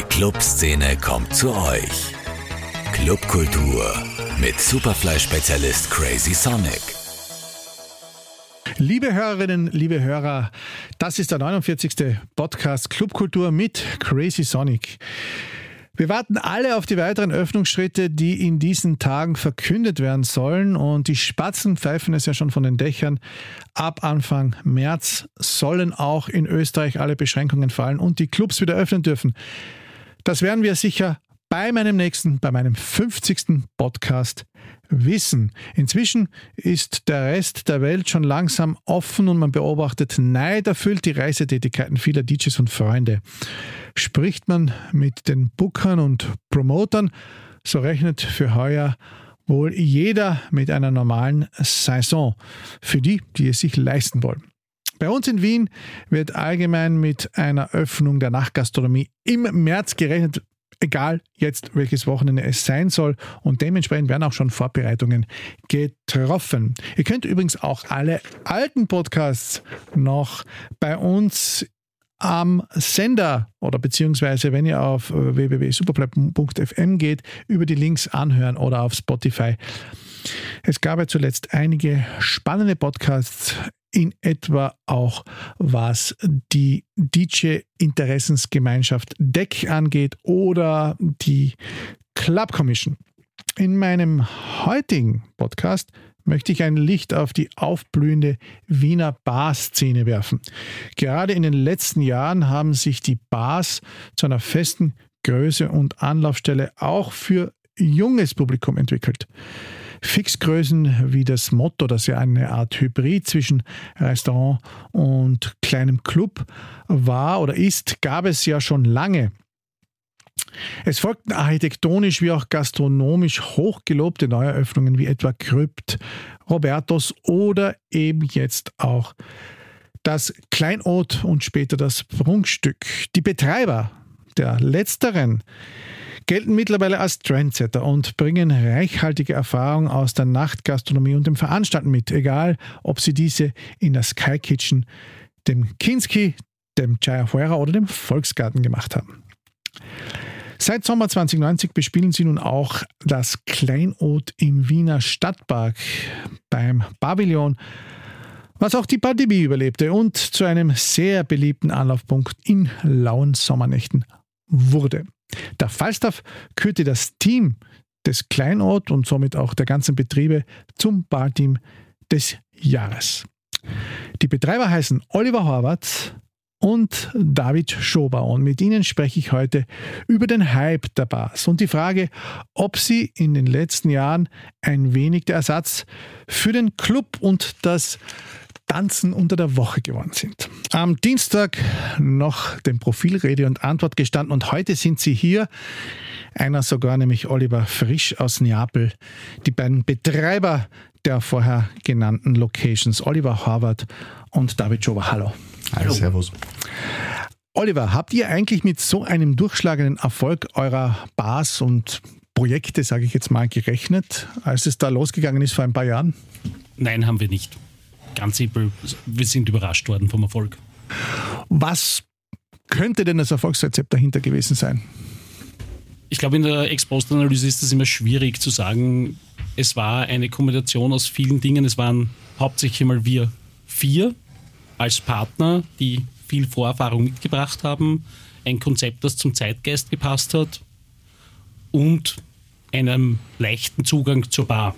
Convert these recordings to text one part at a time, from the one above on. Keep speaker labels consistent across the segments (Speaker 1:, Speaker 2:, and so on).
Speaker 1: Die Clubszene kommt zu euch. Clubkultur mit Superfly-Spezialist Crazy Sonic.
Speaker 2: Liebe Hörerinnen, liebe Hörer, das ist der 49. Podcast Clubkultur mit Crazy Sonic. Wir warten alle auf die weiteren Öffnungsschritte, die in diesen Tagen verkündet werden sollen. Und die Spatzen pfeifen es ja schon von den Dächern. Ab Anfang März sollen auch in Österreich alle Beschränkungen fallen und die Clubs wieder öffnen dürfen. Das werden wir sicher bei meinem nächsten, bei meinem 50. Podcast wissen. Inzwischen ist der Rest der Welt schon langsam offen und man beobachtet neiderfüllt die Reisetätigkeiten vieler DJs und Freunde. Spricht man mit den Bookern und Promotern, so rechnet für heuer wohl jeder mit einer normalen Saison. Für die, die es sich leisten wollen. Bei uns in Wien wird allgemein mit einer Öffnung der Nachtgastronomie im März gerechnet, egal jetzt welches Wochenende es sein soll. Und dementsprechend werden auch schon Vorbereitungen getroffen. Ihr könnt übrigens auch alle alten Podcasts noch bei uns am Sender oder beziehungsweise wenn ihr auf www.superplay.fm geht, über die Links anhören oder auf Spotify. Es gab ja zuletzt einige spannende Podcasts in etwa auch was die DJ-Interessensgemeinschaft DEC angeht oder die Club Commission. In meinem heutigen Podcast möchte ich ein Licht auf die aufblühende Wiener Bar-Szene werfen. Gerade in den letzten Jahren haben sich die Bars zu einer festen Größe und Anlaufstelle auch für junges Publikum entwickelt. Fixgrößen wie das Motto, das ja eine Art Hybrid zwischen Restaurant und kleinem Club war oder ist, gab es ja schon lange. Es folgten architektonisch wie auch gastronomisch hochgelobte Neueröffnungen wie etwa Krypt, Robertos oder eben jetzt auch das Kleinod und später das Prunkstück. Die Betreiber der letzteren gelten mittlerweile als Trendsetter und bringen reichhaltige Erfahrung aus der Nachtgastronomie und dem Veranstalten mit, egal ob sie diese in der Sky Kitchen, dem Kinski, dem Chayahuera oder dem Volksgarten gemacht haben. Seit Sommer 2090 bespielen sie nun auch das Kleinod im Wiener Stadtpark beim Pavillon, was auch die Pandemie überlebte und zu einem sehr beliebten Anlaufpunkt in lauen Sommernächten wurde. Der Falstaff kürte das Team des Kleinort und somit auch der ganzen Betriebe zum Barteam des Jahres. Die Betreiber heißen Oliver Horvath und David Schober und mit ihnen spreche ich heute über den Hype der Bars und die Frage, ob sie in den letzten Jahren ein wenig der Ersatz für den Club und das Tanzen unter der Woche geworden sind. Am Dienstag noch dem Profil Rede und Antwort gestanden und heute sind sie hier. Einer sogar, nämlich Oliver Frisch aus Neapel. Die beiden Betreiber der vorher genannten Locations, Oliver Harvard und David Schober. Hallo.
Speaker 3: Hallo. Servus.
Speaker 2: Oliver, habt ihr eigentlich mit so einem durchschlagenden Erfolg eurer Bars und Projekte, sage ich jetzt mal, gerechnet, als es da losgegangen ist vor ein paar Jahren?
Speaker 4: Nein, haben wir nicht ganz simpel, wir sind überrascht worden vom Erfolg.
Speaker 2: Was könnte denn das Erfolgsrezept dahinter gewesen sein?
Speaker 4: Ich glaube, in der Ex-Post-Analyse ist es immer schwierig zu sagen. Es war eine Kombination aus vielen Dingen. Es waren hauptsächlich mal wir vier als Partner, die viel Vorerfahrung mitgebracht haben, ein Konzept, das zum Zeitgeist gepasst hat und einen leichten Zugang zur Bar.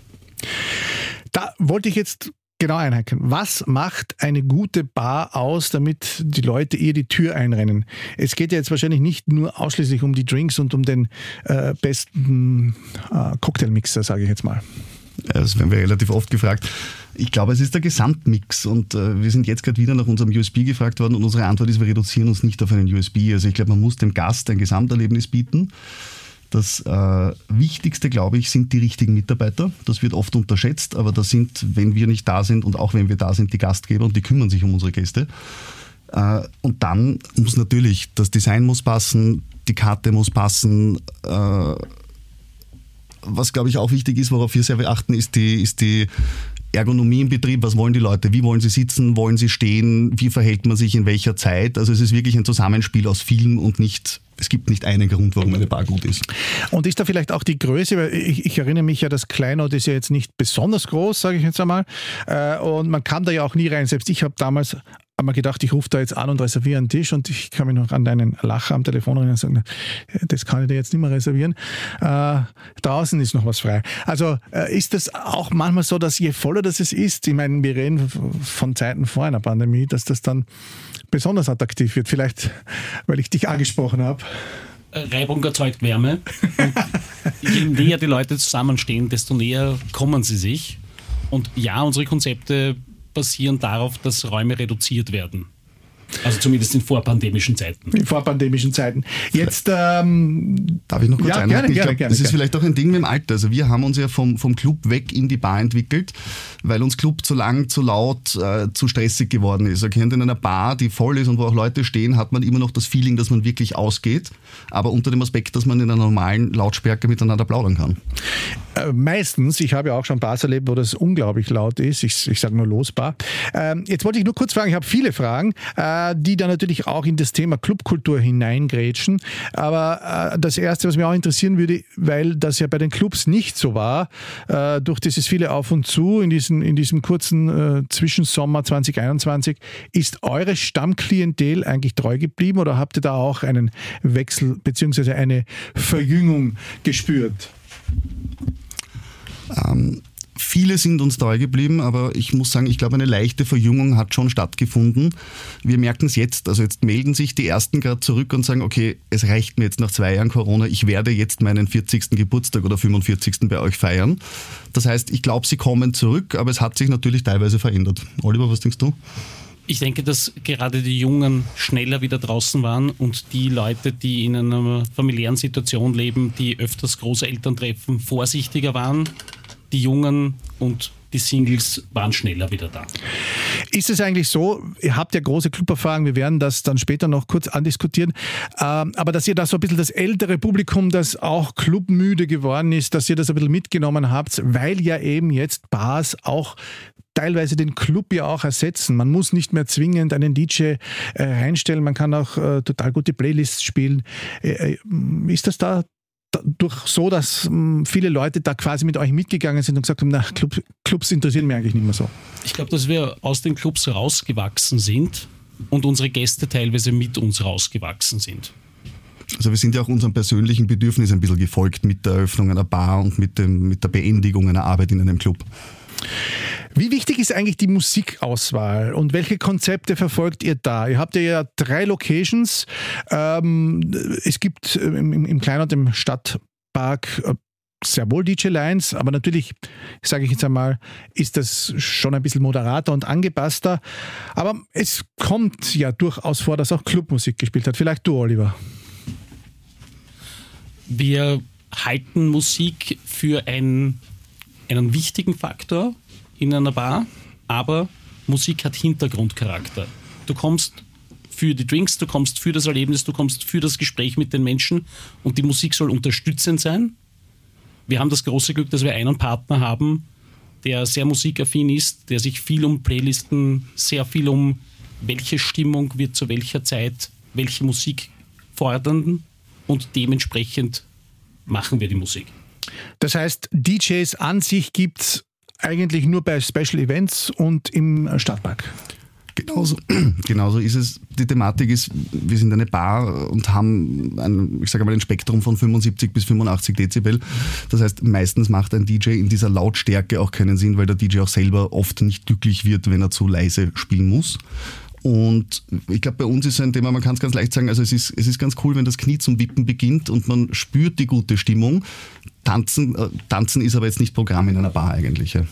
Speaker 2: Da wollte ich jetzt genau einhaken. Was macht eine gute Bar aus, damit die Leute ihr die Tür einrennen? Es geht ja jetzt wahrscheinlich nicht nur ausschließlich um die Drinks und um den äh, besten äh, Cocktailmixer, sage ich jetzt mal.
Speaker 3: Das werden wir relativ oft gefragt. Ich glaube, es ist der Gesamtmix und äh, wir sind jetzt gerade wieder nach unserem USB gefragt worden und unsere Antwort ist, wir reduzieren uns nicht auf einen USB. Also ich glaube, man muss dem Gast ein Gesamterlebnis bieten. Das äh, Wichtigste, glaube ich, sind die richtigen Mitarbeiter. Das wird oft unterschätzt, aber das sind, wenn wir nicht da sind und auch wenn wir da sind, die Gastgeber und die kümmern sich um unsere Gäste. Äh, und dann muss natürlich, das Design muss passen, die Karte muss passen. Äh, was, glaube ich, auch wichtig ist, worauf wir sehr beachten, ist die, ist die Ergonomie im Betrieb, was wollen die Leute, wie wollen sie sitzen, wollen sie stehen, wie verhält man sich in welcher Zeit. Also es ist wirklich ein Zusammenspiel aus Film und nicht es gibt nicht einen Grund, warum eine Bar gut ist.
Speaker 2: Und ist da vielleicht auch die Größe, weil ich, ich erinnere mich ja, das Kleinod ist ja jetzt nicht besonders groß, sage ich jetzt einmal. Äh, und man kann da ja auch nie rein. Selbst ich habe damals mir gedacht, ich rufe da jetzt an und reserviere einen Tisch und ich kann mich noch an deinen Lacher am Telefon erinnern und sagen, das kann ich dir jetzt nicht mehr reservieren. Äh, draußen ist noch was frei. Also äh, ist das auch manchmal so, dass je voller das es ist, ich meine, wir reden von Zeiten vor einer Pandemie, dass das dann besonders attraktiv wird. Vielleicht, weil ich dich angesprochen habe.
Speaker 4: Reibung erzeugt Wärme. Und je näher die Leute zusammenstehen, desto näher kommen sie sich. Und ja, unsere Konzepte basieren darauf, dass Räume reduziert werden. Also zumindest in vorpandemischen Zeiten.
Speaker 2: In vorpandemischen Zeiten. Jetzt ähm,
Speaker 3: darf ich noch kurz ja, einhaken? Gerne, ich glaube, das ist vielleicht auch ein Ding mit dem Alter. Also wir haben uns ja vom, vom Club weg in die Bar entwickelt, weil uns Club zu lang, zu laut, äh, zu stressig geworden ist. Erkennt in einer Bar, die voll ist und wo auch Leute stehen, hat man immer noch das Feeling, dass man wirklich ausgeht, aber unter dem Aspekt, dass man in einer normalen Lautstärke miteinander plaudern kann.
Speaker 2: Äh, meistens, ich habe ja auch schon Bars erlebt, wo das unglaublich laut ist. Ich, ich sage nur Losbar. Ähm, jetzt wollte ich nur kurz fragen, ich habe viele Fragen. Äh, die dann natürlich auch in das Thema Clubkultur hineingrätschen. Aber äh, das Erste, was mich auch interessieren würde, weil das ja bei den Clubs nicht so war, äh, durch dieses viele Auf und Zu in, diesen, in diesem kurzen äh, Zwischensommer 2021, ist eure Stammklientel eigentlich treu geblieben oder habt ihr da auch einen Wechsel bzw. eine Verjüngung gespürt?
Speaker 3: Ähm, Viele sind uns treu geblieben, aber ich muss sagen, ich glaube, eine leichte Verjüngung hat schon stattgefunden. Wir merken es jetzt. Also jetzt melden sich die Ersten gerade zurück und sagen, okay, es reicht mir jetzt nach zwei Jahren Corona, ich werde jetzt meinen 40. Geburtstag oder 45. bei euch feiern. Das heißt, ich glaube, sie kommen zurück, aber es hat sich natürlich teilweise verändert. Oliver, was denkst du?
Speaker 4: Ich denke, dass gerade die Jungen schneller wieder draußen waren und die Leute, die in einer familiären Situation leben, die öfters Großeltern treffen, vorsichtiger waren die Jungen und die Singles waren schneller wieder da.
Speaker 2: Ist es eigentlich so, ihr habt ja große Cluberfahrung, wir werden das dann später noch kurz andiskutieren, ähm, aber dass ihr da so ein bisschen das ältere Publikum, das auch clubmüde geworden ist, dass ihr das ein bisschen mitgenommen habt, weil ja eben jetzt Bars auch teilweise den Club ja auch ersetzen. Man muss nicht mehr zwingend einen DJ äh, reinstellen, man kann auch äh, total gute Playlists spielen. Äh, äh ist das da durch so, dass hm, viele Leute da quasi mit euch mitgegangen sind und gesagt haben, na, Club, Clubs interessieren mich eigentlich nicht mehr so?
Speaker 4: Ich glaube, dass wir aus den Clubs rausgewachsen sind und unsere Gäste teilweise mit uns rausgewachsen sind.
Speaker 3: Also wir sind ja auch unserem persönlichen Bedürfnis ein bisschen gefolgt mit der Eröffnung einer Bar und mit, dem, mit der Beendigung einer Arbeit in einem Club.
Speaker 2: Wie wichtig ist eigentlich die Musikauswahl und welche Konzepte verfolgt ihr da? Ihr habt ja drei Locations. Ähm, es gibt im, im Kleinort im Stadtpark äh, sehr wohl DJ-Lines, aber natürlich, sage ich jetzt einmal, ist das schon ein bisschen moderater und angepasster. Aber es kommt ja durchaus vor, dass auch Clubmusik gespielt hat. Vielleicht du, Oliver.
Speaker 4: Wir halten Musik für ein, einen wichtigen Faktor in einer Bar, aber Musik hat Hintergrundcharakter. Du kommst für die Drinks, du kommst für das Erlebnis, du kommst für das Gespräch mit den Menschen und die Musik soll unterstützend sein. Wir haben das große Glück, dass wir einen Partner haben, der sehr musikaffin ist, der sich viel um Playlisten, sehr viel um welche Stimmung wird zu welcher Zeit welche Musik fordern und dementsprechend machen wir die Musik.
Speaker 2: Das heißt, DJs an sich gibt es eigentlich nur bei Special Events und im Stadtpark.
Speaker 3: Genauso, genauso ist es. Die Thematik ist, wir sind eine Bar und haben ein, ich sage mal, ein Spektrum von 75 bis 85 Dezibel. Das heißt, meistens macht ein DJ in dieser Lautstärke auch keinen Sinn, weil der DJ auch selber oft nicht glücklich wird, wenn er zu leise spielen muss. Und ich glaube, bei uns ist ein Thema, man kann es ganz leicht sagen, also es ist, es ist ganz cool, wenn das Knie zum Wippen beginnt und man spürt die gute Stimmung. Tanzen, äh, tanzen ist aber jetzt nicht Programm in einer Bar eigentlich. Ja.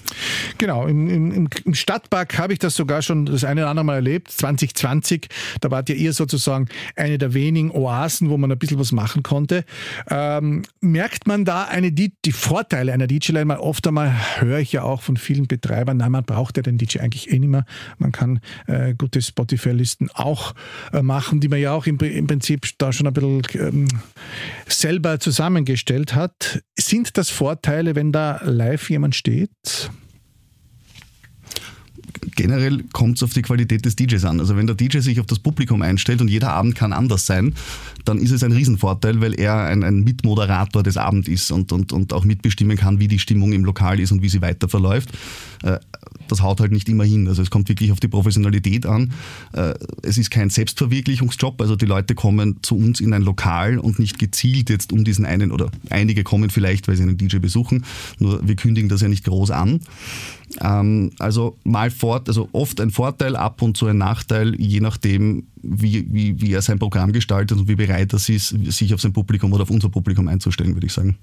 Speaker 2: Genau, im, im, im Stadtpark habe ich das sogar schon das eine oder andere Mal erlebt. 2020, da wart ja ihr sozusagen eine der wenigen Oasen, wo man ein bisschen was machen konnte. Ähm, merkt man da eine, die, die Vorteile einer DJ-Line? Mal oft einmal höre ich ja auch von vielen Betreibern, nein, man braucht ja den DJ eigentlich eh nicht mehr. Man kann äh, gute Spotify-Listen auch äh, machen, die man ja auch im, Prinzip da schon ein bisschen ähm, selber zusammengestellt hat
Speaker 3: sind das Vorteile, wenn da live jemand steht? Generell kommt es auf die Qualität des DJs an. Also wenn der DJ sich auf das Publikum einstellt und jeder Abend kann anders sein, dann ist es ein Riesenvorteil, weil er ein, ein Mitmoderator des Abends ist und, und, und auch mitbestimmen kann, wie die Stimmung im Lokal ist und wie sie weiter verläuft. Äh, das haut halt nicht immer hin. Also es kommt wirklich auf die Professionalität an. Äh, es ist kein Selbstverwirklichungsjob. Also die Leute kommen zu uns in ein Lokal und nicht gezielt jetzt um diesen einen oder einige kommen vielleicht, weil sie einen DJ besuchen. Nur wir kündigen das ja nicht groß an. Ähm, also mal fort, also oft ein Vorteil, ab und zu ein Nachteil, je nachdem, wie, wie, wie er sein Programm gestaltet und wie bereit er ist, sich auf sein Publikum oder auf unser Publikum einzustellen, würde ich sagen.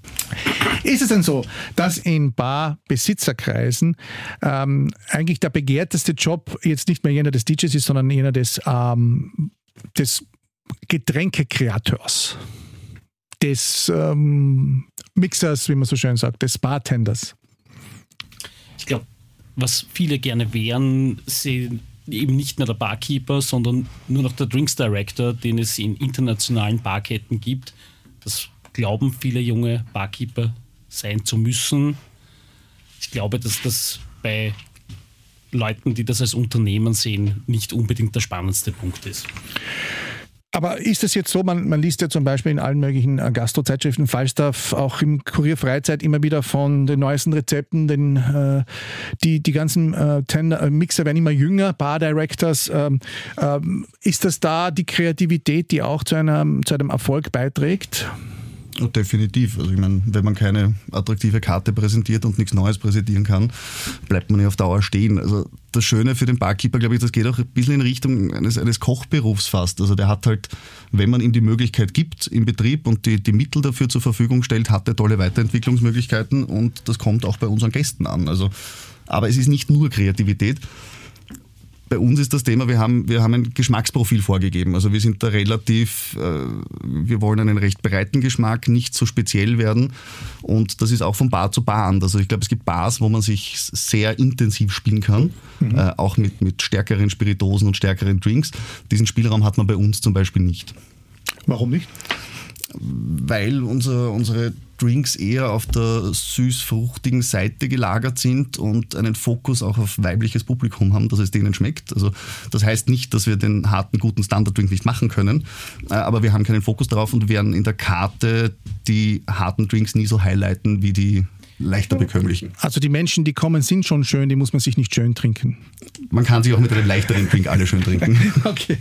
Speaker 2: Ist es denn so, dass in Barbesitzerkreisen ähm, eigentlich der begehrteste Job jetzt nicht mehr jener des DJs ist, sondern jener des, ähm, des Getränkekreateurs, des ähm, Mixers, wie man so schön sagt, des Bartenders?
Speaker 4: Ich glaube, was viele gerne wären, sind eben nicht mehr der Barkeeper, sondern nur noch der Drinks Director, den es in internationalen Barketten gibt. Das glauben viele junge Barkeeper sein zu müssen. Ich glaube, dass das bei Leuten, die das als Unternehmen sehen, nicht unbedingt der spannendste Punkt ist.
Speaker 2: Aber ist es jetzt so, man, man, liest ja zum Beispiel in allen möglichen äh, Gastro-Zeitschriften, Falstaff, auch im Kurier Freizeit immer wieder von den neuesten Rezepten, den, äh, die, die ganzen äh, Tender, äh, Mixer werden immer jünger, Bar Directors. Ähm, ähm, ist das da die Kreativität, die auch zu, einer, zu einem Erfolg beiträgt?
Speaker 3: Definitiv. Also ich meine, wenn man keine attraktive Karte präsentiert und nichts Neues präsentieren kann, bleibt man ja auf Dauer stehen. Also das Schöne für den Barkeeper, glaube ich, das geht auch ein bisschen in Richtung eines, eines Kochberufs fast. Also der hat halt, wenn man ihm die Möglichkeit gibt im Betrieb und die, die Mittel dafür zur Verfügung stellt, hat er tolle Weiterentwicklungsmöglichkeiten und das kommt auch bei unseren Gästen an. Also, aber es ist nicht nur Kreativität bei uns ist das Thema, wir haben, wir haben ein Geschmacksprofil vorgegeben. Also wir sind da relativ, äh, wir wollen einen recht breiten Geschmack, nicht so speziell werden. Und das ist auch von Bar zu Bar anders. Also ich glaube, es gibt Bars, wo man sich sehr intensiv spielen kann, mhm. äh, auch mit, mit stärkeren Spiritosen und stärkeren Drinks. Diesen Spielraum hat man bei uns zum Beispiel nicht.
Speaker 2: Warum nicht?
Speaker 3: Weil unser, unsere Drinks eher auf der süß-fruchtigen Seite gelagert sind und einen Fokus auch auf weibliches Publikum haben, dass es denen schmeckt. Also das heißt nicht, dass wir den harten, guten Standard-Drink nicht machen können, äh, aber wir haben keinen Fokus darauf und werden in der Karte die harten Drinks nie so highlighten wie die leichter bekömmlichen.
Speaker 2: Also die Menschen, die kommen, sind schon schön, die muss man sich nicht schön trinken.
Speaker 3: Man kann sich auch mit einem leichteren Drink alle schön trinken.
Speaker 2: okay.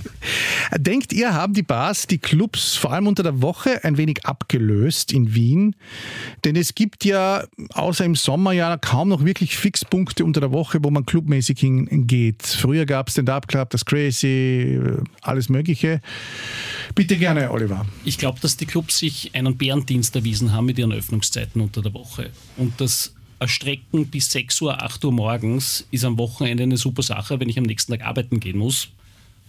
Speaker 2: Denkt ihr, haben die Bars die Clubs vor allem unter der Woche ein wenig abgelöst in Wien? Denn es gibt ja außer im Sommer ja kaum noch wirklich Fixpunkte unter der Woche, wo man clubmäßig hingeht. Früher gab es den Dub Club, das Crazy, alles Mögliche. Bitte gerne, Oliver.
Speaker 4: Ich glaube, dass die Clubs sich einen Bärendienst erwiesen haben mit ihren Öffnungszeiten unter der Woche. Und das Erstrecken bis 6 Uhr, 8 Uhr morgens ist am Wochenende eine super Sache. Wenn ich am nächsten Tag arbeiten gehen muss,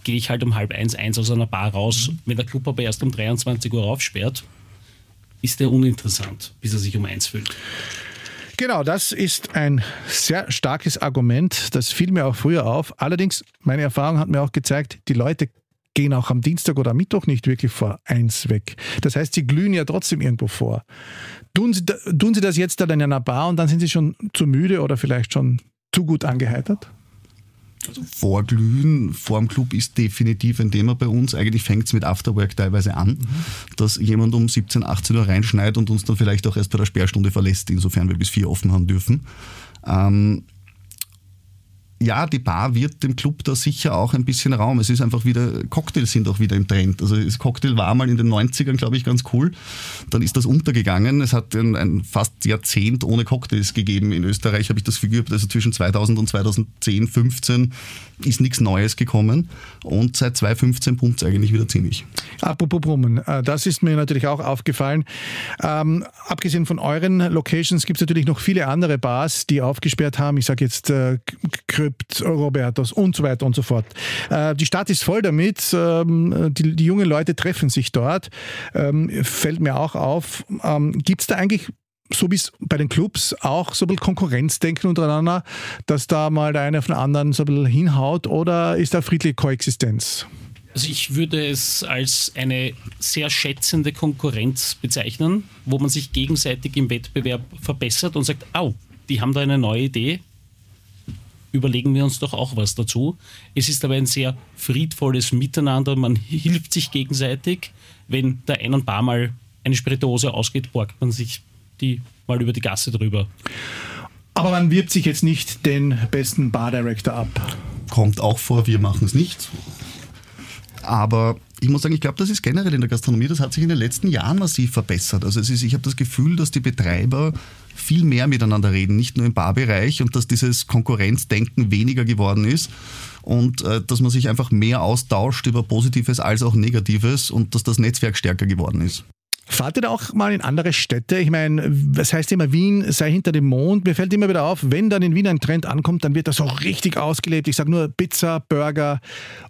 Speaker 4: gehe ich halt um halb eins, eins aus einer Bar raus. Mhm. Wenn der Club aber erst um 23 Uhr aufsperrt, ist der uninteressant, bis er sich um eins füllt.
Speaker 2: Genau, das ist ein sehr starkes Argument. Das fiel mir auch früher auf. Allerdings, meine Erfahrung hat mir auch gezeigt, die Leute gehen auch am Dienstag oder am Mittwoch nicht wirklich vor eins weg. Das heißt, sie glühen ja trotzdem irgendwo vor. Tun sie, tun sie das jetzt dann in einer Bar und dann sind sie schon zu müde oder vielleicht schon zu gut angeheitert?
Speaker 3: Also Vorglühen vor dem Club ist definitiv ein Thema bei uns. Eigentlich fängt es mit Afterwork teilweise an, dass jemand um 17, 18 Uhr reinschneit und uns dann vielleicht auch erst bei der Sperrstunde verlässt, insofern wir bis vier offen haben dürfen. Ähm, ja, die Bar wird dem Club da sicher auch ein bisschen Raum. Es ist einfach wieder, Cocktails sind auch wieder im Trend. Also das Cocktail war mal in den 90ern, glaube ich, ganz cool. Dann ist das untergegangen. Es hat ein, ein fast Jahrzehnt ohne Cocktails gegeben in Österreich, habe ich das Gefühl. Also zwischen 2000 und 2010, 15 ist nichts Neues gekommen. Und seit 2015 pumpt es eigentlich wieder ziemlich.
Speaker 2: Apropos Brummen, äh, das ist mir natürlich auch aufgefallen. Ähm, abgesehen von euren Locations gibt es natürlich noch viele andere Bars, die aufgesperrt haben. Ich sage jetzt äh, Krypt, Robertos und so weiter und so fort. Äh, die Stadt ist voll damit. Ähm, die, die, jungen Leute treffen sich dort. Ähm, fällt mir auch auf. Ähm, Gibt es da eigentlich so wie es bei den Clubs auch so ein bisschen Konkurrenzdenken untereinander, dass da mal der eine auf den anderen so ein bisschen hinhaut oder ist da friedliche Koexistenz?
Speaker 4: Also ich würde es als eine sehr schätzende Konkurrenz bezeichnen, wo man sich gegenseitig im Wettbewerb verbessert und sagt, au, die haben da eine neue Idee, überlegen wir uns doch auch was dazu. Es ist aber ein sehr friedvolles Miteinander, man hilft sich gegenseitig. Wenn der einen Bar mal eine Spirituose ausgeht, borgt man sich die mal über die Gasse drüber.
Speaker 2: Aber man wirbt sich jetzt nicht den besten Bar Director ab.
Speaker 3: Kommt auch vor, wir machen es nicht. Aber ich muss sagen, ich glaube, das ist generell in der Gastronomie, das hat sich in den letzten Jahren massiv verbessert. Also es ist, ich habe das Gefühl, dass die Betreiber viel mehr miteinander reden, nicht nur im Barbereich und dass dieses Konkurrenzdenken weniger geworden ist und äh, dass man sich einfach mehr austauscht über Positives als auch Negatives und dass das Netzwerk stärker geworden ist.
Speaker 2: Fahrt ihr da auch mal in andere Städte? Ich meine, was heißt immer, Wien sei hinter dem Mond. Mir fällt immer wieder auf, wenn dann in Wien ein Trend ankommt, dann wird das auch richtig ausgelebt. Ich sage nur Pizza, Burger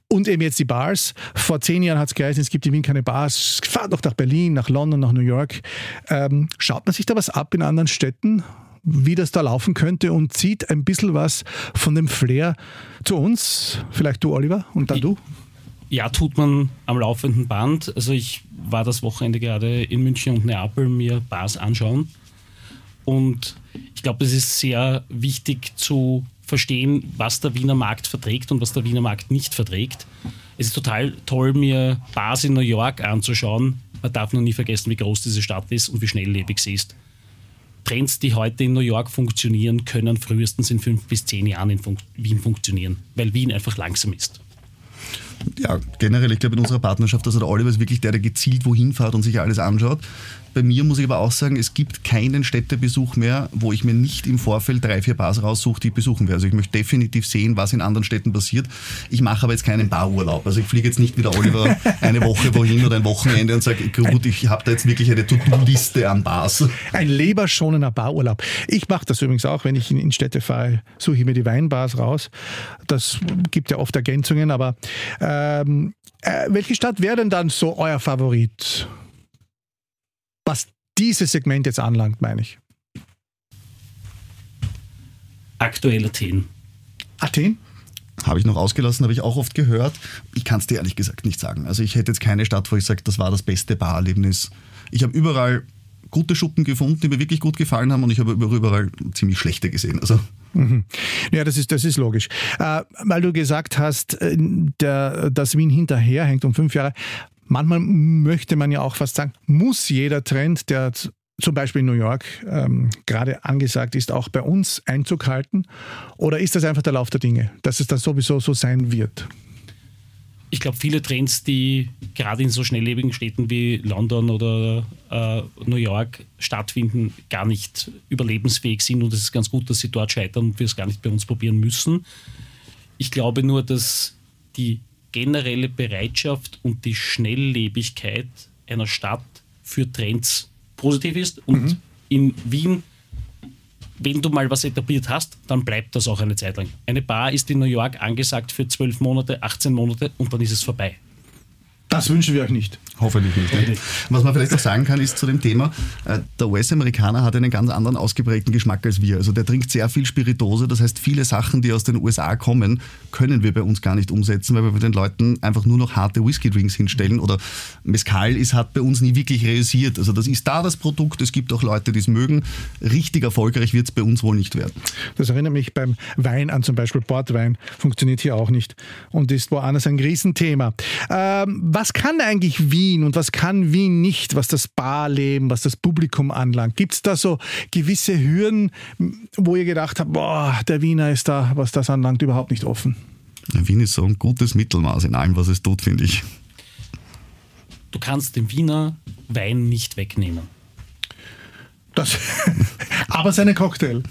Speaker 2: und eben jetzt die Bars. Vor zehn Jahren hat es geheißen, es gibt in Wien keine Bars. Fahrt doch nach Berlin, nach London, nach New York. Ähm, schaut man sich da was ab in anderen Städten? wie das da laufen könnte und zieht ein bisschen was von dem Flair zu uns. Vielleicht du, Oliver, und dann du.
Speaker 4: Ja, tut man am laufenden Band. Also ich war das Wochenende gerade in München und Neapel mir Bars anschauen. Und ich glaube, es ist sehr wichtig zu verstehen, was der Wiener Markt verträgt und was der Wiener Markt nicht verträgt. Es ist total toll, mir Bars in New York anzuschauen. Man darf nur nie vergessen, wie groß diese Stadt ist und wie schnelllebig sie ist. Trends, die heute in New York funktionieren, können frühestens in fünf bis zehn Jahren in Fun Wien funktionieren, weil Wien einfach langsam ist
Speaker 3: ja, generell, ich glaube in unserer Partnerschaft, also der Oliver ist wirklich der, der gezielt wohin fährt und sich alles anschaut. Bei mir muss ich aber auch sagen, es gibt keinen Städtebesuch mehr, wo ich mir nicht im Vorfeld drei, vier Bars raussuche, die ich besuchen werde. Also ich möchte definitiv sehen, was in anderen Städten passiert. Ich mache aber jetzt keinen Barurlaub. Also ich fliege jetzt nicht wie der Oliver eine Woche wohin oder ein Wochenende und sage, gut, ich habe da jetzt wirklich eine To-Do-Liste an Bars.
Speaker 2: Ein leberschonender Barurlaub. Ich mache das übrigens auch, wenn ich in, Städte fahre, suche ich mir die Weinbars raus. Das gibt ja oft Ergänzungen, aber ähm, äh, welche Stadt wäre denn dann so euer Favorit? Was dieses Segment jetzt anlangt, meine ich.
Speaker 4: Aktuell Athen.
Speaker 2: Athen?
Speaker 3: Habe ich noch ausgelassen, habe ich auch oft gehört. Ich kann es dir ehrlich gesagt nicht sagen. Also ich hätte jetzt keine Stadt, wo ich sage, das war das beste Barerlebnis. Ich habe überall gute Schuppen gefunden, die mir wirklich gut gefallen haben und ich habe überall ziemlich schlechte gesehen. Also
Speaker 2: mhm. Ja, das ist, das ist logisch. Äh, weil du gesagt hast, äh, der, dass Wien hinterherhängt um fünf Jahre. Manchmal möchte man ja auch fast sagen, muss jeder Trend, der zum Beispiel in New York ähm, gerade angesagt ist, auch bei uns Einzug halten? Oder ist das einfach der Lauf der Dinge, dass es dann sowieso so sein wird?
Speaker 4: Ich glaube, viele Trends, die gerade in so schnelllebigen Städten wie London oder äh, New York stattfinden, gar nicht überlebensfähig sind und es ist ganz gut, dass sie dort scheitern und wir es gar nicht bei uns probieren müssen. Ich glaube nur, dass die generelle Bereitschaft und die Schnelllebigkeit einer Stadt für Trends positiv ist. Und mhm. in Wien, wenn du mal was etabliert hast, dann bleibt das auch eine Zeit lang. Eine Bar ist in New York angesagt für 12 Monate, 18 Monate und dann ist es vorbei.
Speaker 2: Das wünschen wir euch nicht.
Speaker 3: Hoffentlich nicht. Ne? Was man vielleicht auch sagen kann, ist zu dem Thema, äh, der US-Amerikaner hat einen ganz anderen ausgeprägten Geschmack als wir. Also der trinkt sehr viel Spiritose. Das heißt, viele Sachen, die aus den USA kommen, können wir bei uns gar nicht umsetzen, weil wir bei den Leuten einfach nur noch harte Whisky-Drinks hinstellen. Oder Mezcal ist, hat bei uns nie wirklich realisiert. Also das ist da das Produkt. Es gibt auch Leute, die es mögen. Richtig erfolgreich wird es bei uns wohl nicht werden.
Speaker 2: Das erinnert mich beim Wein an zum Beispiel Portwein. Funktioniert hier auch nicht und ist woanders ein Riesenthema. Ähm, was kann eigentlich Wien und was kann Wien nicht, was das Barleben, was das Publikum anlangt? Gibt es da so gewisse Hürden, wo ihr gedacht habt, boah, der Wiener ist da, was das anlangt, überhaupt nicht offen?
Speaker 3: Wien ist so ein gutes Mittelmaß in allem, was es tut, finde ich.
Speaker 4: Du kannst dem Wiener Wein nicht wegnehmen.
Speaker 2: Das, aber seine Cocktail.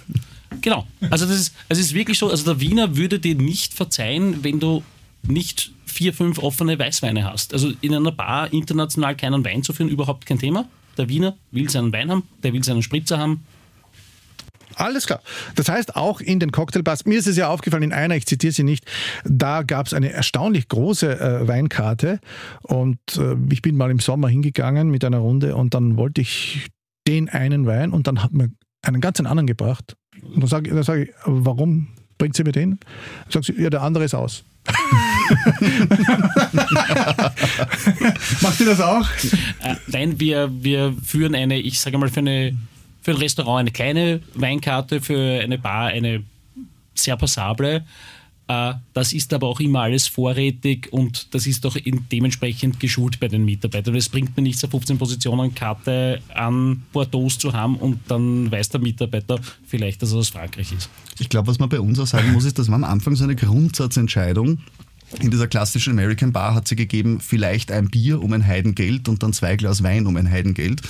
Speaker 4: Genau. Also das ist, es ist wirklich so, also der Wiener würde dir nicht verzeihen, wenn du nicht vier, fünf offene Weißweine hast. Also in einer Bar international keinen Wein zu führen, überhaupt kein Thema. Der Wiener will seinen Wein haben, der will seinen Spritzer haben.
Speaker 2: Alles klar. Das heißt, auch in den Cocktailbars, mir ist es ja aufgefallen, in einer, ich zitiere sie nicht, da gab es eine erstaunlich große äh, Weinkarte und äh, ich bin mal im Sommer hingegangen mit einer Runde und dann wollte ich den einen Wein und dann hat mir einen ganz anderen gebracht. Und dann sage sag ich, warum bringt sie mir den? Sagt sie, ja, der andere ist aus. Macht ihr das auch?
Speaker 4: Äh, nein, wir, wir führen eine, ich sage mal, für, eine, für ein Restaurant eine kleine Weinkarte, für eine Bar eine sehr passable. Äh, das ist aber auch immer alles vorrätig und das ist auch dementsprechend geschult bei den Mitarbeitern. Es bringt mir nichts, eine 15 Positionen Karte an Bordeaux zu haben und dann weiß der Mitarbeiter vielleicht, dass er aus Frankreich ist.
Speaker 3: Ich glaube, was man bei uns auch sagen muss, ist, dass man am Anfang so eine Grundsatzentscheidung in dieser klassischen American Bar hat sie gegeben, vielleicht ein Bier um ein Heidengeld und dann zwei Glas Wein um ein Heidengeld.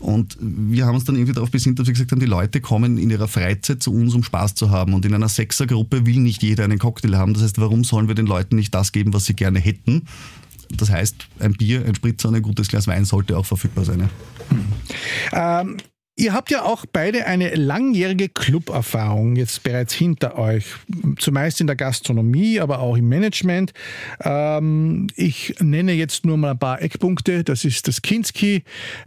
Speaker 3: Und wir haben uns dann irgendwie darauf besinnt, dass wir gesagt haben, die Leute kommen in ihrer Freizeit zu uns, um Spaß zu haben. Und in einer Sechsergruppe will nicht jeder einen Cocktail haben. Das heißt, warum sollen wir den Leuten nicht das geben, was sie gerne hätten? Das heißt, ein Bier, ein Spritzer und ein gutes Glas Wein sollte auch verfügbar sein.
Speaker 2: Ja. Ähm, Ihr habt ja auch beide eine langjährige Club-Erfahrung jetzt bereits hinter euch, zumeist in der Gastronomie, aber auch im Management. Ähm, ich nenne jetzt nur mal ein paar Eckpunkte. Das ist das Kinski,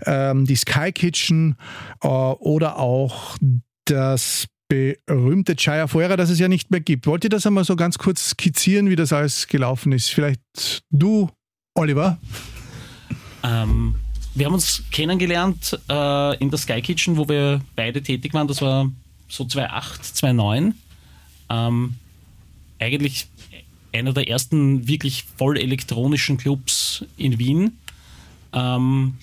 Speaker 2: ähm, die Sky Kitchen äh, oder auch das berühmte Chaya Fuera, das es ja nicht mehr gibt. Wollt ihr das einmal so ganz kurz skizzieren, wie das alles gelaufen ist? Vielleicht du, Oliver?
Speaker 4: Ähm, wir haben uns kennengelernt äh, in der Sky Kitchen, wo wir beide tätig waren. Das war so 2008, 2009. Ähm, eigentlich einer der ersten wirklich voll elektronischen Clubs in Wien. Ähm,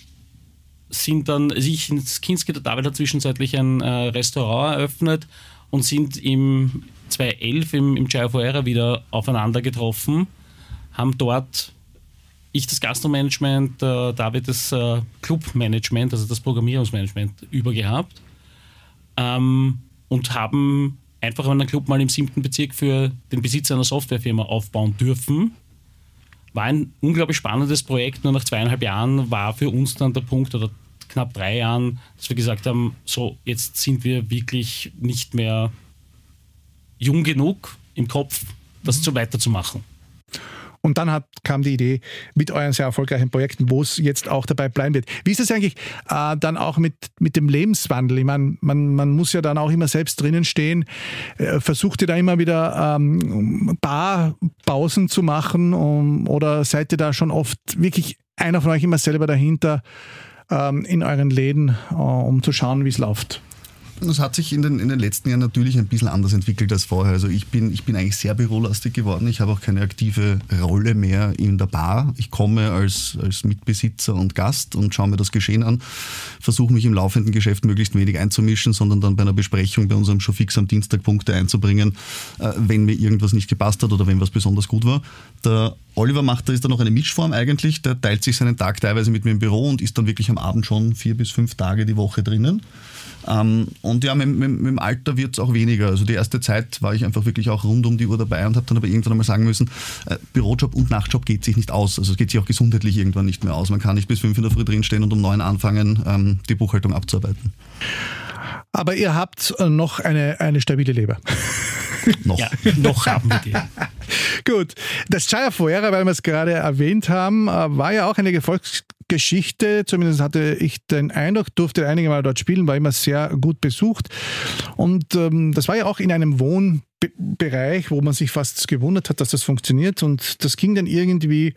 Speaker 4: sind dann, also ich ins Kinski, der David hat zwischenzeitlich ein äh, Restaurant eröffnet und sind im 2011 im, im Chai wieder aufeinander getroffen, haben dort ich das Gastromanagement, äh, David das äh, Clubmanagement, also das Programmierungsmanagement übergehabt ähm, und haben einfach einen Club mal im siebten Bezirk für den Besitzer einer Softwarefirma aufbauen dürfen. War ein unglaublich spannendes Projekt, nur nach zweieinhalb Jahren war für uns dann der Punkt oder knapp drei Jahren, dass wir gesagt haben, so jetzt sind wir wirklich nicht mehr jung genug im Kopf, das mhm. so weiterzumachen.
Speaker 2: Und dann hat, kam die Idee mit euren sehr erfolgreichen Projekten, wo es jetzt auch dabei bleiben wird. Wie ist es eigentlich äh, dann auch mit, mit dem Lebenswandel? Ich meine, man, man muss ja dann auch immer selbst drinnen stehen. Äh, versucht ihr da immer wieder ähm, Barpausen zu machen um, oder seid ihr da schon oft wirklich einer von euch immer selber dahinter ähm, in euren Läden, äh, um zu schauen, wie es läuft?
Speaker 3: Das hat sich in den, in den letzten Jahren natürlich ein bisschen anders entwickelt als vorher. Also ich bin, ich bin eigentlich sehr bürolastig geworden. Ich habe auch keine aktive Rolle mehr in der Bar. Ich komme als, als Mitbesitzer und Gast und schaue mir das Geschehen an, versuche mich im laufenden Geschäft möglichst wenig einzumischen, sondern dann bei einer Besprechung bei unserem schon fix am Dienstag Punkte einzubringen, äh, wenn mir irgendwas nicht gepasst hat oder wenn was besonders gut war. Der Oliver macht, da ist da noch eine Mischform eigentlich, der teilt sich seinen Tag teilweise mit mir im Büro und ist dann wirklich am Abend schon vier bis fünf Tage die Woche drinnen. Ähm, und ja, mit, mit, mit dem Alter wird es auch weniger. Also die erste Zeit war ich einfach wirklich auch rund um die Uhr dabei und habe dann aber irgendwann einmal sagen müssen, äh, Bürojob und Nachtjob geht sich nicht aus. Also es geht sich auch gesundheitlich irgendwann nicht mehr aus. Man kann nicht bis fünf in der Früh drinstehen und um neun anfangen, ähm, die Buchhaltung abzuarbeiten.
Speaker 2: Aber ihr habt äh, noch eine, eine stabile Leber.
Speaker 4: noch. Ja, noch haben wir die.
Speaker 2: Gut. Das Chaya Fuera, weil wir es gerade erwähnt haben, äh, war ja auch eine Erfolgsgeschichte. Zumindest hatte ich den Eindruck, durfte einige Mal dort spielen, war immer sehr gut besucht. Und ähm, das war ja auch in einem Wohnbereich, wo man sich fast gewundert hat, dass das funktioniert. Und das ging dann irgendwie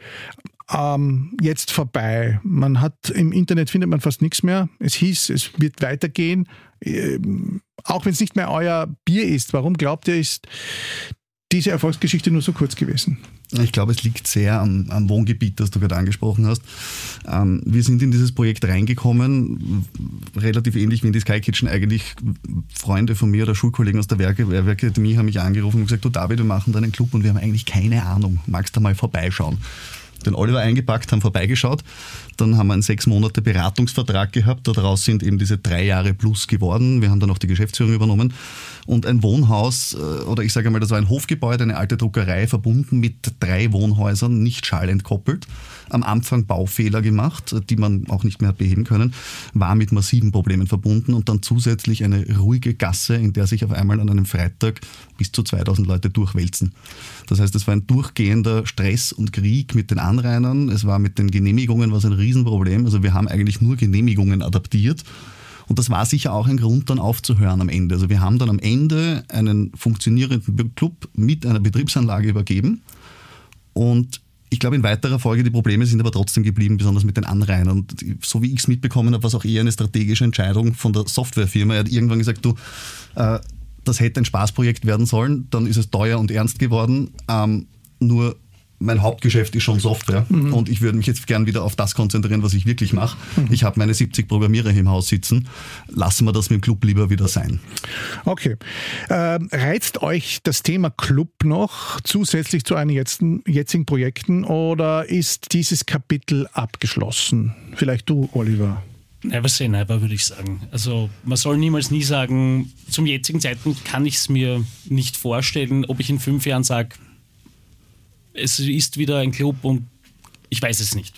Speaker 2: ähm, jetzt vorbei. Man hat im Internet findet man fast nichts mehr. Es hieß, es wird weitergehen. Ähm, auch wenn es nicht mehr euer Bier ist. Warum glaubt ihr, ist diese Erfolgsgeschichte nur so kurz gewesen?
Speaker 3: Ich glaube, es liegt sehr am, am Wohngebiet, das du gerade angesprochen hast. Ähm, wir sind in dieses Projekt reingekommen, relativ ähnlich wie in die Sky Kitchen. Eigentlich Freunde von mir oder Schulkollegen aus der Werke, Werkeakademie haben mich angerufen und gesagt, du David, wir machen da einen Club und wir haben eigentlich keine Ahnung. Magst du mal vorbeischauen? den Oliver eingepackt, haben vorbeigeschaut. Dann haben wir einen sechs Monate Beratungsvertrag gehabt. Daraus sind eben diese drei Jahre plus geworden. Wir haben dann auch die Geschäftsführung übernommen. Und ein Wohnhaus, äh, oder ich sage mal, das war ein Hofgebäude, eine alte Druckerei, verbunden mit drei Wohnhäusern, nicht schallentkoppelt. Am Anfang Baufehler gemacht, die man auch nicht mehr hat beheben können, war mit massiven Problemen verbunden und dann zusätzlich eine ruhige Gasse, in der sich auf einmal an einem Freitag bis zu 2000 Leute durchwälzen. Das heißt, es war ein durchgehender Stress und Krieg mit den Anrainern. Es war mit den Genehmigungen was ein Riesenproblem. Also wir haben eigentlich nur Genehmigungen adaptiert. Und das war sicher auch ein Grund, dann aufzuhören am Ende. Also wir haben dann am Ende einen funktionierenden Club mit einer Betriebsanlage übergeben. Und ich glaube, in weiterer Folge, die Probleme sind aber trotzdem geblieben, besonders mit den Anrainern. Und so wie ich es mitbekommen habe, war es auch eher eine strategische Entscheidung von der Softwarefirma. Er hat irgendwann gesagt, du, äh, das hätte ein Spaßprojekt werden sollen, dann ist es teuer und ernst geworden. Ähm, nur mein Hauptgeschäft ist schon Software mhm. und ich würde mich jetzt gern wieder auf das konzentrieren, was ich wirklich mache. Mhm. Ich habe meine 70 Programmierer hier im Haus sitzen. Lassen wir das mit dem Club lieber wieder sein.
Speaker 2: Okay. Ähm, reizt euch das Thema Club noch zusätzlich zu euren jetzigen, jetzigen Projekten oder ist dieses Kapitel abgeschlossen? Vielleicht du, Oliver.
Speaker 4: Never say never, würde ich sagen. Also man soll niemals nie sagen, zum jetzigen Zeitpunkt kann ich es mir nicht vorstellen, ob ich in fünf Jahren sage, es ist wieder ein Club und ich weiß es nicht.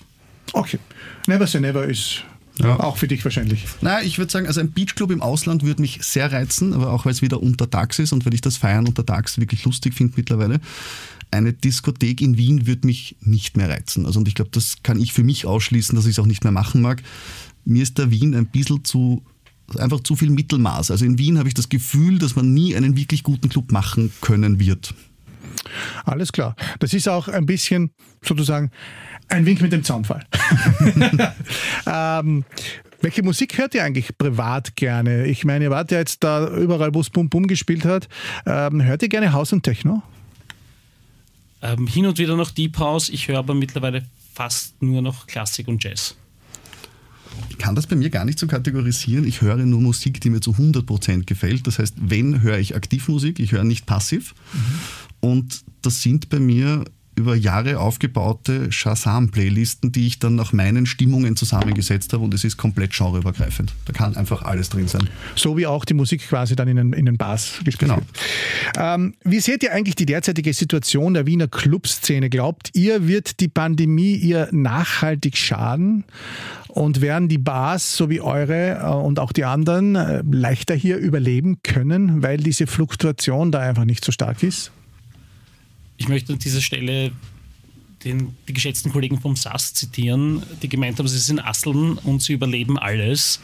Speaker 2: Okay. Never say never ist ja. Auch für dich wahrscheinlich.
Speaker 3: Naja, ich würde sagen, also ein Beachclub im Ausland würde mich sehr reizen, aber auch weil es wieder untertags ist und weil ich das Feiern untertags wirklich lustig finde mittlerweile. Eine Diskothek in Wien würde mich nicht mehr reizen. Also und ich glaube, das kann ich für mich ausschließen, dass ich es auch nicht mehr machen mag. Mir ist der Wien ein bisschen zu einfach zu viel Mittelmaß. Also in Wien habe ich das Gefühl, dass man nie einen wirklich guten Club machen können wird.
Speaker 2: Alles klar. Das ist auch ein bisschen sozusagen ein Wink mit dem Zaunfall. ähm, welche Musik hört ihr eigentlich privat gerne? Ich meine, ihr wart ja jetzt da überall, wo es Bum Bum gespielt hat. Ähm, hört ihr gerne Haus und Techno?
Speaker 4: Ähm, hin und wieder noch Deep House. Ich höre aber mittlerweile fast nur noch Klassik und Jazz.
Speaker 3: Ich kann das bei mir gar nicht so kategorisieren. Ich höre nur Musik, die mir zu 100% gefällt. Das heißt, wenn höre ich Aktivmusik, ich höre nicht passiv. Mhm. Und das sind bei mir über Jahre aufgebaute Shazam-Playlisten, die ich dann nach meinen Stimmungen zusammengesetzt habe und es ist komplett genreübergreifend. Da kann einfach alles drin sein.
Speaker 2: So wie auch die Musik quasi dann in den, in den Bars gespielt genau. wird. Ähm, wie seht ihr eigentlich die derzeitige Situation der Wiener Clubszene? Glaubt ihr, wird die Pandemie ihr nachhaltig schaden? Und werden die Bars, so wie eure äh, und auch die anderen, äh, leichter hier überleben können, weil diese Fluktuation da einfach nicht so stark ist?
Speaker 4: Ich möchte an dieser Stelle den, die geschätzten Kollegen vom SAS zitieren, die gemeint haben, sie sind Asseln und sie überleben alles.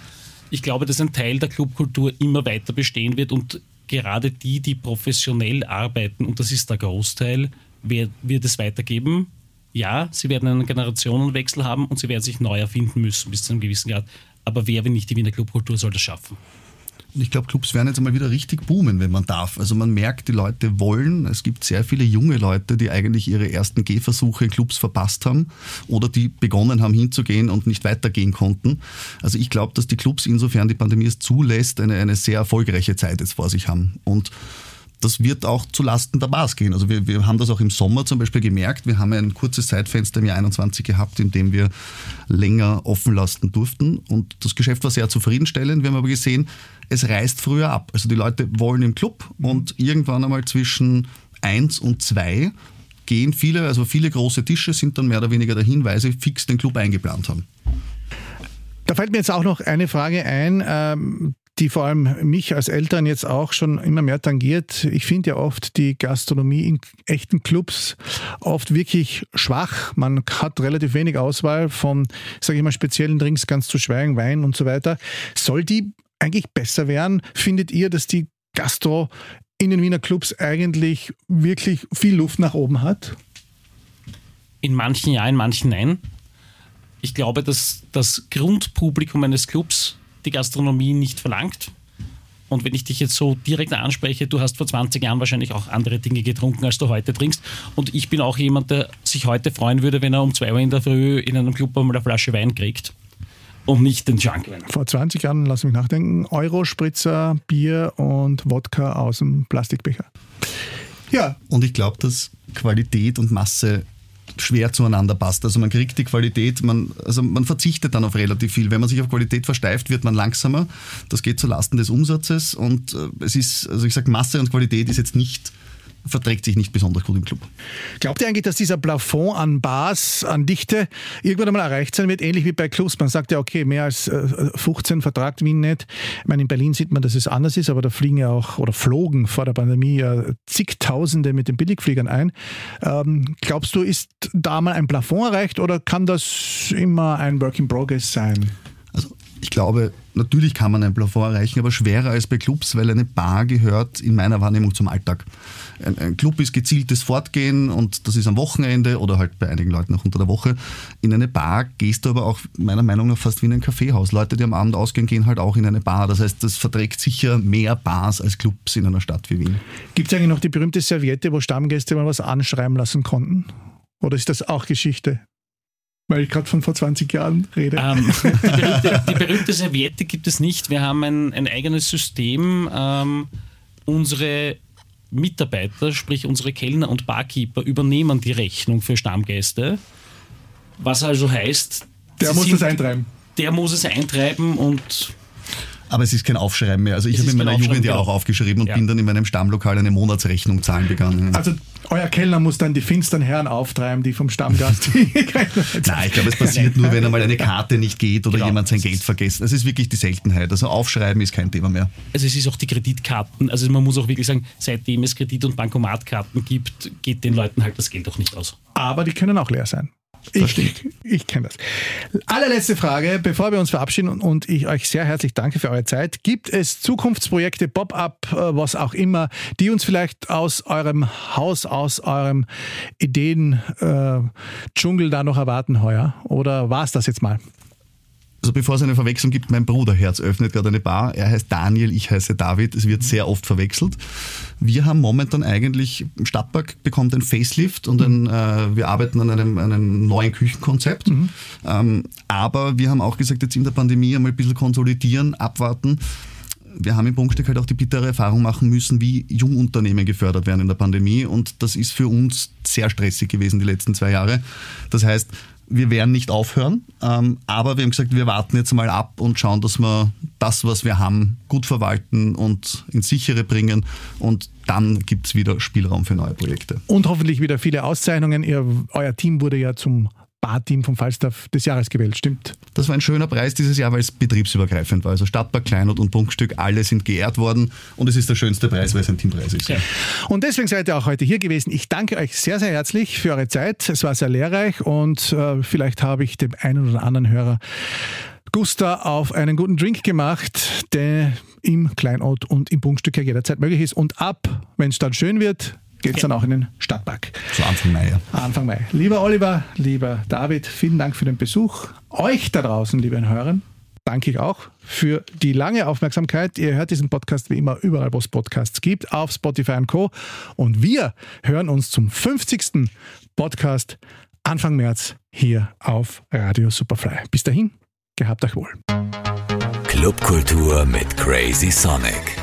Speaker 4: Ich glaube, dass ein Teil der Clubkultur immer weiter bestehen wird und gerade die, die professionell arbeiten, und das ist der Großteil, wird, wird es weitergeben. Ja, sie werden einen Generationenwechsel haben und sie werden sich neu erfinden müssen bis zu einem gewissen Grad. Aber wer, wenn nicht die Wiener Clubkultur, soll das schaffen?
Speaker 3: Und ich glaube, Clubs werden jetzt einmal wieder richtig boomen, wenn man darf. Also man merkt, die Leute wollen. Es gibt sehr viele junge Leute, die eigentlich ihre ersten Gehversuche in Clubs verpasst haben oder die begonnen haben hinzugehen und nicht weitergehen konnten. Also ich glaube, dass die Clubs, insofern die Pandemie es zulässt, eine, eine sehr erfolgreiche Zeit jetzt vor sich haben. Und das wird auch zu Lasten der Bars gehen. Also wir, wir haben das auch im Sommer zum Beispiel gemerkt. Wir haben ein kurzes Zeitfenster im Jahr 21 gehabt, in dem wir länger offen lassen durften. Und das Geschäft war sehr zufriedenstellend. Wir haben aber gesehen, es reißt früher ab. Also die Leute wollen im Club und irgendwann einmal zwischen eins und zwei gehen viele, also viele große Tische sind dann mehr oder weniger dahin, weil sie fix den Club eingeplant haben.
Speaker 2: Da fällt mir jetzt auch noch eine Frage ein, ähm, die vor allem mich als Eltern jetzt auch schon immer mehr tangiert. Ich finde ja oft die Gastronomie in echten Clubs oft wirklich schwach. Man hat relativ wenig Auswahl von, sage ich mal, speziellen Drinks, ganz zu schweigen, Wein und so weiter. Soll die eigentlich besser werden? Findet ihr, dass die Gastro in den Wiener Clubs eigentlich wirklich viel Luft nach oben hat?
Speaker 4: In manchen ja, in manchen nein. Ich glaube, dass das Grundpublikum eines Clubs die Gastronomie nicht verlangt. Und wenn ich dich jetzt so direkt anspreche, du hast vor 20 Jahren wahrscheinlich auch andere Dinge getrunken, als du heute trinkst. Und ich bin auch jemand, der sich heute freuen würde, wenn er um 2 Uhr in der Früh in einem Club einmal eine Flasche Wein kriegt. Und nicht den Junkwein.
Speaker 2: Vor 20 Jahren, lass mich nachdenken, Euro, Spritzer, Bier und Wodka aus dem Plastikbecher.
Speaker 3: Ja. Und ich glaube, dass Qualität und Masse schwer zueinander passt. Also man kriegt die Qualität, man, also man verzichtet dann auf relativ viel. Wenn man sich auf Qualität versteift, wird man langsamer. Das geht zulasten des Umsatzes und äh, es ist, also ich sage, Masse und Qualität ist jetzt nicht verträgt sich nicht besonders gut im Club.
Speaker 2: Glaubt ihr eigentlich, dass dieser Plafond an Bars, an Dichte irgendwann einmal erreicht sein wird, ähnlich wie bei Clubs? Man sagt ja, okay, mehr als 15 äh, vertragt Wien nicht. Ich meine, in Berlin sieht man, dass es anders ist, aber da fliegen ja auch oder flogen vor der Pandemie ja zigtausende mit den Billigfliegern ein. Ähm, glaubst du, ist da mal ein Plafond erreicht oder kann das immer ein Work in Progress sein?
Speaker 3: Ich glaube, natürlich kann man ein Plafond erreichen, aber schwerer als bei Clubs, weil eine Bar gehört in meiner Wahrnehmung zum Alltag. Ein, ein, Club ist gezieltes Fortgehen und das ist am Wochenende oder halt bei einigen Leuten auch unter der Woche. In eine Bar gehst du aber auch meiner Meinung nach fast wie in ein Kaffeehaus. Leute, die am Abend ausgehen, gehen halt auch in eine Bar. Das heißt, das verträgt sicher mehr Bars als Clubs in einer Stadt wie Wien.
Speaker 2: Gibt es eigentlich noch die berühmte Serviette, wo Stammgäste mal was anschreiben lassen konnten? Oder ist das auch Geschichte? Weil ich gerade von vor 20 Jahren rede.
Speaker 4: Ähm, die, berühmte, die, berühmte, Serviette gibt es nicht. Wir haben ein, ein eigenes System. Ähm, unsere Mitarbeiter, sprich unsere Kellner und Barkeeper, übernehmen die Rechnung für Stammgäste. Was also heißt,
Speaker 2: der muss das eintreiben.
Speaker 4: Der muss es eintreiben und
Speaker 3: aber es ist kein Aufschreiben mehr. Also ich habe in meiner Jugend ja auch aufgeschrieben und ja. bin dann in meinem Stammlokal eine Monatsrechnung zahlen begangen.
Speaker 2: Also euer Kellner muss dann die finsteren Herren auftreiben, die vom Stammgast.
Speaker 3: Nein, ich glaube, es passiert nur, wenn einmal eine Karte nicht geht oder genau. jemand sein Geld vergisst. Das ist wirklich die Seltenheit. Also Aufschreiben ist kein Thema mehr.
Speaker 4: Also es ist auch die Kreditkarten. Also man muss auch wirklich sagen, seitdem es Kredit- und Bankomatkarten gibt, geht den Leuten halt das Geld auch nicht aus.
Speaker 2: Aber die können auch leer sein. Ich, ich kenne das. Allerletzte Frage, bevor wir uns verabschieden und ich euch sehr herzlich danke für eure Zeit. Gibt es Zukunftsprojekte, Pop-up, äh, was auch immer, die uns vielleicht aus eurem Haus, aus eurem Ideen-Dschungel äh, da noch erwarten heuer? Oder war es das jetzt mal?
Speaker 3: Also bevor es eine Verwechslung gibt, mein Bruder Herz öffnet gerade eine Bar. Er heißt Daniel, ich heiße David. Es wird sehr oft verwechselt. Wir haben momentan eigentlich, Stadtpark bekommt ein Facelift und ein, äh, wir arbeiten an einem, einem neuen Küchenkonzept. Mhm. Ähm, aber wir haben auch gesagt, jetzt in der Pandemie einmal ein bisschen konsolidieren, abwarten wir haben im Punktstück halt auch die bittere Erfahrung machen müssen, wie Jungunternehmen gefördert werden in der Pandemie. Und das ist für uns sehr stressig gewesen die letzten zwei Jahre. Das heißt, wir werden nicht aufhören, ähm, aber wir haben gesagt, wir warten jetzt mal ab und schauen, dass wir das, was wir haben, gut verwalten und ins Sichere bringen und dann gibt es wieder Spielraum für neue Projekte.
Speaker 2: Und hoffentlich wieder viele Auszeichnungen. Ihr, euer Team wurde ja zum Barteam vom Falstaff des Jahres gewählt, stimmt?
Speaker 3: Das war ein schöner Preis dieses Jahr, weil es betriebsübergreifend war. Also Stadtpark, Kleinod und Punktstück, alle sind geehrt worden und es ist der schönste Preis, weil es ein Teampreis ist. Ja.
Speaker 2: Und deswegen seid ihr auch heute hier gewesen. Ich danke euch sehr, sehr herzlich für eure Zeit. Es war sehr lehrreich und äh, vielleicht habe ich dem einen oder anderen Hörer Gusta auf einen guten Drink gemacht, der im Kleinod und im Punktstück ja jederzeit möglich ist. Und ab, wenn es dann schön wird, geht es dann auch in den Stadtpark.
Speaker 3: So Anfang Mai, ja.
Speaker 2: Anfang Mai. Lieber Oliver, lieber David, vielen Dank für den Besuch. Euch da draußen, liebe Hörer, danke ich auch für die lange Aufmerksamkeit. Ihr hört diesen Podcast wie immer überall, wo es Podcasts gibt, auf Spotify und Co. Und wir hören uns zum 50. Podcast Anfang März hier auf Radio Superfly. Bis dahin, gehabt euch wohl.
Speaker 1: Clubkultur mit Crazy Sonic.